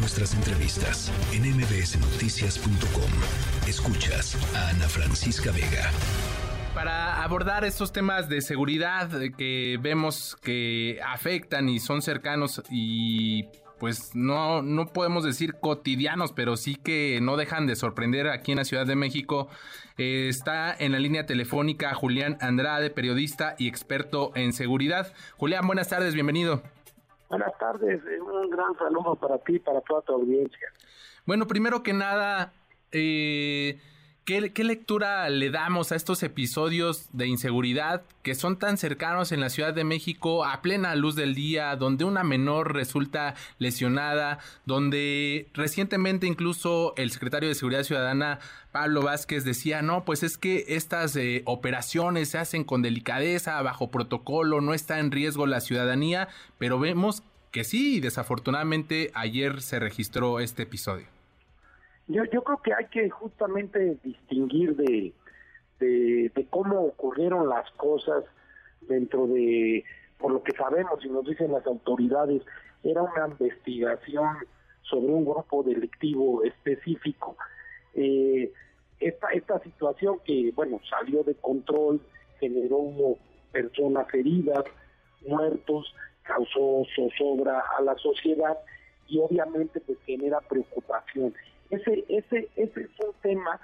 nuestras entrevistas en mbsnoticias.com. Escuchas a Ana Francisca Vega. Para abordar estos temas de seguridad que vemos que afectan y son cercanos y pues no, no podemos decir cotidianos, pero sí que no dejan de sorprender aquí en la Ciudad de México. Eh, está en la línea telefónica Julián Andrade, periodista y experto en seguridad. Julián, buenas tardes, bienvenido. Buenas tardes, eh, un gran saludo para ti y para toda tu audiencia. Bueno, primero que nada, eh, ¿Qué, lectura le damos a estos episodios de inseguridad que son tan cercanos en la Ciudad de México a plena luz del día, donde una menor resulta lesionada, donde recientemente incluso el secretario de Seguridad Ciudadana, Pablo Vázquez, decía, no, pues es que estas eh, operaciones se hacen con delicadeza, bajo protocolo, no está en riesgo la ciudadanía, pero vemos que sí, desafortunadamente ayer se registró este episodio. Yo, yo creo que hay que justamente distinguir de, cómo ocurrieron las cosas dentro de, por lo que sabemos y nos dicen las autoridades, era una investigación sobre un grupo delictivo específico. Eh, esta, esta situación que, bueno, salió de control, generó personas heridas, muertos, causó zozobra a la sociedad y obviamente pues genera preocupación. Ese, ese, ese es un tema,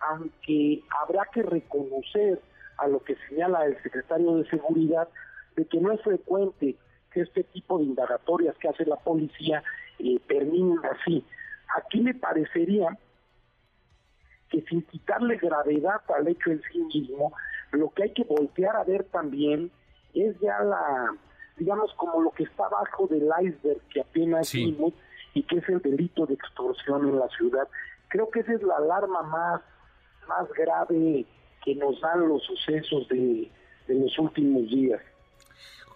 aunque habrá que reconocer a lo que señala el secretario de Seguridad, de que no es frecuente que este tipo de indagatorias que hace la policía eh, terminen así. Aquí me parecería que sin quitarle gravedad al hecho en sí mismo, lo que hay que voltear a ver también es ya la, digamos, como lo que está abajo del iceberg que apenas vimos, y que es el delito de extorsión en la ciudad. Creo que esa es la alarma más, más grave que nos dan los sucesos de, los últimos días.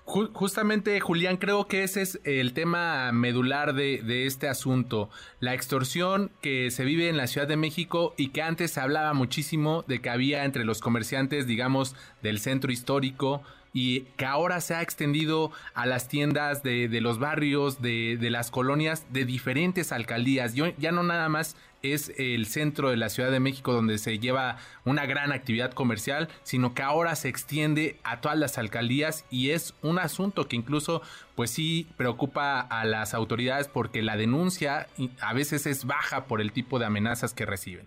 Justamente, Julián, creo que ese es el tema medular de, de, este asunto. La extorsión que se vive en la Ciudad de México y que antes se hablaba muchísimo de que había entre los comerciantes, digamos, del centro histórico, y que ahora se ha extendido a las tiendas de, los barrios, de, las colonias, de diferentes alcaldías. Yo, ya no nada más es el centro de la Ciudad de México donde se lleva una gran actividad comercial, sino que ahora se extiende a todas las alcaldías y es un asunto que incluso pues sí preocupa a las autoridades porque la denuncia a veces es baja por el tipo de amenazas que reciben.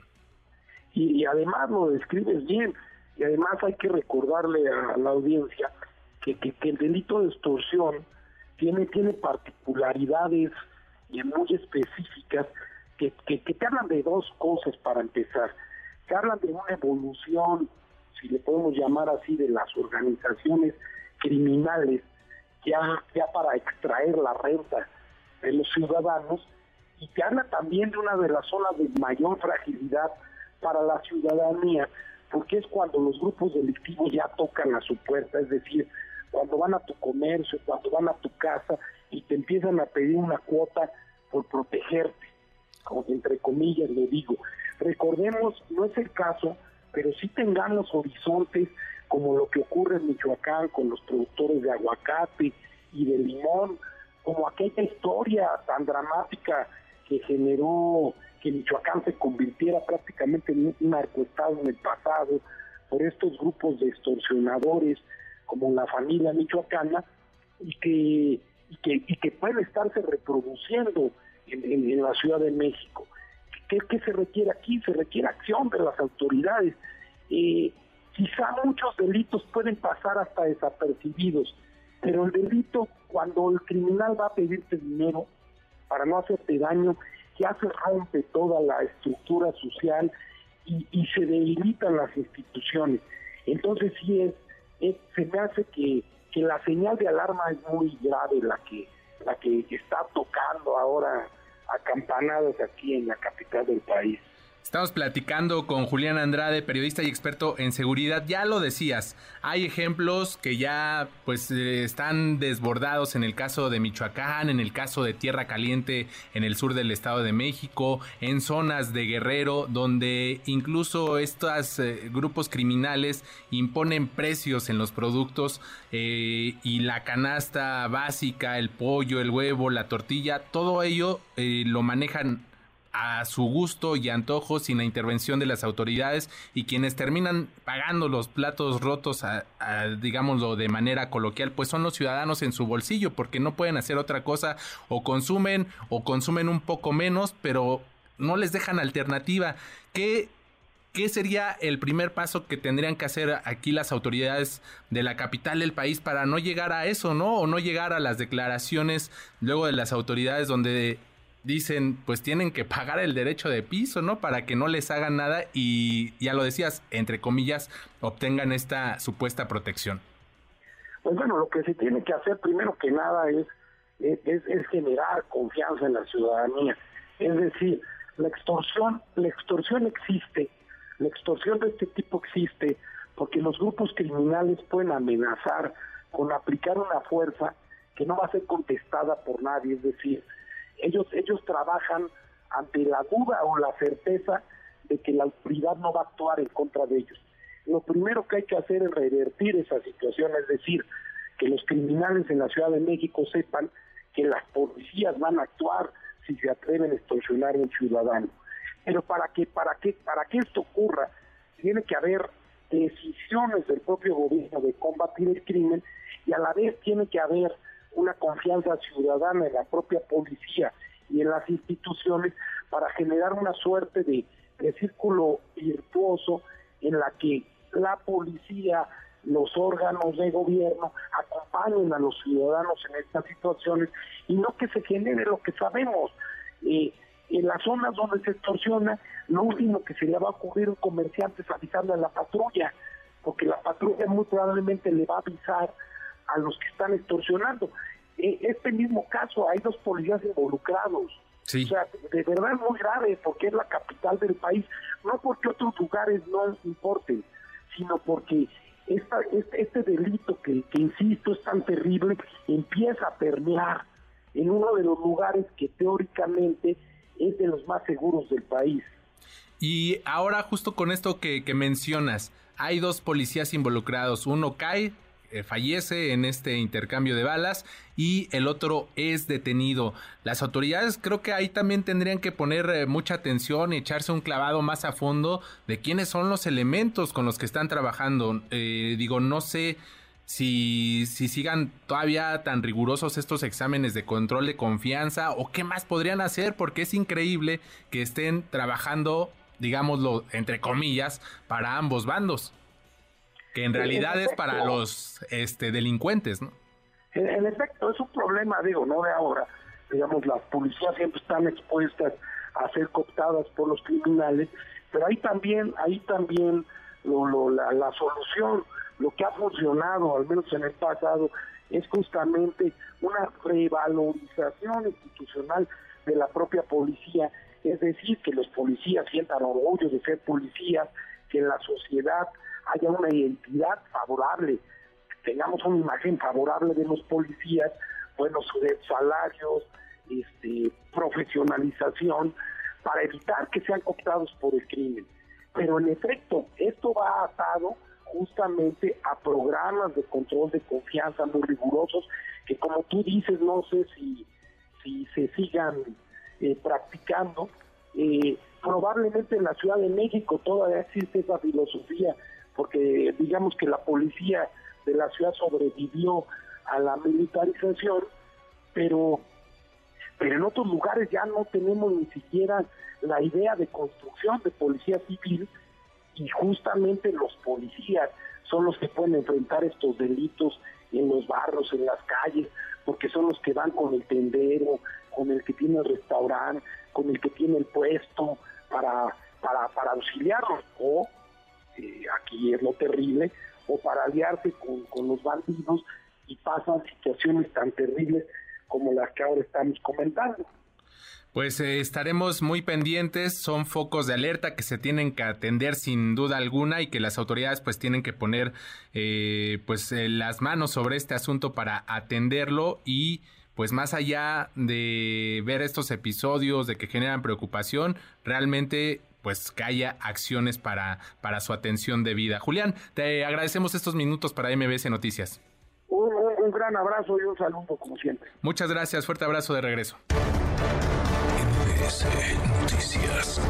Y además lo describes bien, y además hay que recordarle a la audiencia que, que, el delito de extorsión tiene, tiene particularidades muy específicas que, que, te hablan de dos cosas para empezar. Te hablan de una evolución, si le podemos llamar así, de las organizaciones criminales ya, ya para extraer la renta de los ciudadanos y te habla también de una de las zonas de mayor fragilidad para la ciudadanía porque es cuando los grupos delictivos ya tocan a su puerta, es decir, cuando van a tu comercio, cuando van a tu casa y te empiezan a pedir una cuota por protegerte, como entre comillas le digo. Recordemos, no es el caso, pero sí tengamos horizontes como lo que ocurre en Michoacán con los productores de aguacate y de limón, como aquella historia tan dramática que generó que Michoacán se convirtiera prácticamente en un narcoestado en el pasado por estos grupos de extorsionadores como la familia michoacana y que, y que, y que puede estarse reproduciendo en, la Ciudad de México. ¿Qué, ¿Qué, se requiere aquí? Se requiere acción de las autoridades. Eh, quizá muchos delitos pueden pasar hasta desapercibidos, pero el delito, cuando el criminal va a pedirte dinero para no hacerte daño, ya se rompe toda la estructura social y, se debilitan las instituciones. Entonces sí es, se me hace que, que la señal de alarma es muy grave la que, la que está tocando ahora a campanadas aquí en la capital del país. Estamos platicando con Julián Andrade, periodista y experto en seguridad. Ya lo decías, hay ejemplos que ya pues eh, están desbordados en el caso de Michoacán, en el caso de Tierra Caliente en el sur del Estado de México, en zonas de Guerrero, donde incluso estos eh, grupos criminales imponen precios en los productos eh, y la canasta básica, el pollo, el huevo, la tortilla, todo ello lo manejan a su gusto y antojo sin la intervención de las autoridades y quienes terminan pagando los platos rotos, a, digámoslo de manera coloquial, pues son los ciudadanos en su bolsillo porque no pueden hacer otra cosa o consumen o consumen un poco menos, pero no les dejan alternativa. ¿Qué, ¿Qué sería el primer paso que tendrían que hacer aquí las autoridades de la capital del país para no llegar a eso, ¿no? O no llegar a las declaraciones luego de las autoridades donde dicen, pues tienen que pagar el derecho de piso, ¿no? Para que no les hagan nada y, ya lo decías, entre comillas, obtengan esta supuesta protección. Pues bueno, lo que se tiene que hacer primero que nada es, es, es generar confianza en la ciudadanía. Es decir, la extorsión, la extorsión existe, la extorsión de este tipo existe porque los grupos criminales pueden amenazar con aplicar una fuerza que no va a ser contestada por nadie, es decir, ellos, ellos trabajan ante la duda o la certeza de que la autoridad no va a actuar en contra de ellos. Lo primero que hay que hacer es revertir esa situación, es decir, que los criminales en la Ciudad de México sepan que las policías van a actuar si se atreven a extorsionar a un ciudadano. Pero para que, para que, para que esto ocurra, tiene que haber decisiones del propio gobierno de combatir el crimen y a la vez tiene que haber una confianza ciudadana en la propia policía y en las instituciones para generar una suerte de, círculo virtuoso en la que la policía, los órganos de gobierno acompañen a los ciudadanos en estas situaciones y no que se genere lo que sabemos. Eh, en las zonas donde se extorsiona, lo último que se le va a ocurrir a un comerciante es avisarle a la patrulla, porque la patrulla muy probablemente le va a avisar a los que están extorsionando. Eh, este mismo caso, hay dos policías involucrados. O sea, de verdad es muy grave porque es la capital del país, no porque otros lugares no importen, sino porque esta, este, este delito que, que, insisto, es tan terrible, empieza a permear en uno de los lugares que teóricamente es de los más seguros del país. Y ahora justo con esto que, que mencionas, hay dos policías involucrados, uno cae, fallece en este intercambio de balas y el otro es detenido. Las autoridades creo que ahí también tendrían que poner eh, mucha atención y echarse un clavado más a fondo de quiénes son los elementos con los que están trabajando. Eh, digo, no sé si, si sigan todavía tan rigurosos estos exámenes de control de confianza o qué más podrían hacer porque es increíble que estén trabajando, digámoslo, entre comillas, para ambos bandos que en realidad es para los este, delincuentes, ¿no? En, efecto, es un problema, digo, no de ahora. Digamos, las policías siempre están expuestas a ser cooptadas por los criminales, pero ahí también, ahí también lo, la, la solución, lo que ha funcionado, al menos en el pasado, es justamente una revalorización institucional de la propia policía, es decir, que los policías sientan orgullo de ser policías, que la sociedad haya una identidad favorable, tengamos una imagen favorable de los policías, buenos salarios, este, profesionalización, para evitar que sean cooptados por el crimen. Pero en efecto, esto va atado justamente a programas de control de confianza muy rigurosos, que como tú dices, no sé si, se sigan eh, practicando. Eh, probablemente en la Ciudad de México todavía existe esa filosofía porque digamos que la policía de la ciudad sobrevivió a la militarización, pero, pero en otros lugares ya no tenemos ni siquiera la idea de construcción de policía civil y justamente los policías son los que pueden enfrentar estos delitos en los barrios, en las calles, porque son los que van con el tendero, con el que tiene el restaurante, con el que tiene el puesto para, para, auxiliarlos. O aquí es lo terrible, o para aliarse con, los bandidos y pasan situaciones tan terribles como las que ahora estamos comentando. Pues eh, estaremos muy pendientes, son focos de alerta que se tienen que atender sin duda alguna y que las autoridades pues tienen que poner eh, pues eh, las manos sobre este asunto para atenderlo y pues más allá de ver estos episodios de que generan preocupación, realmente pues que haya acciones para, para su atención debida. Julián, te agradecemos estos minutos para MBS Noticias. Un, un gran abrazo y un saludo como siempre. Muchas gracias, fuerte abrazo de regreso. MBS Noticias.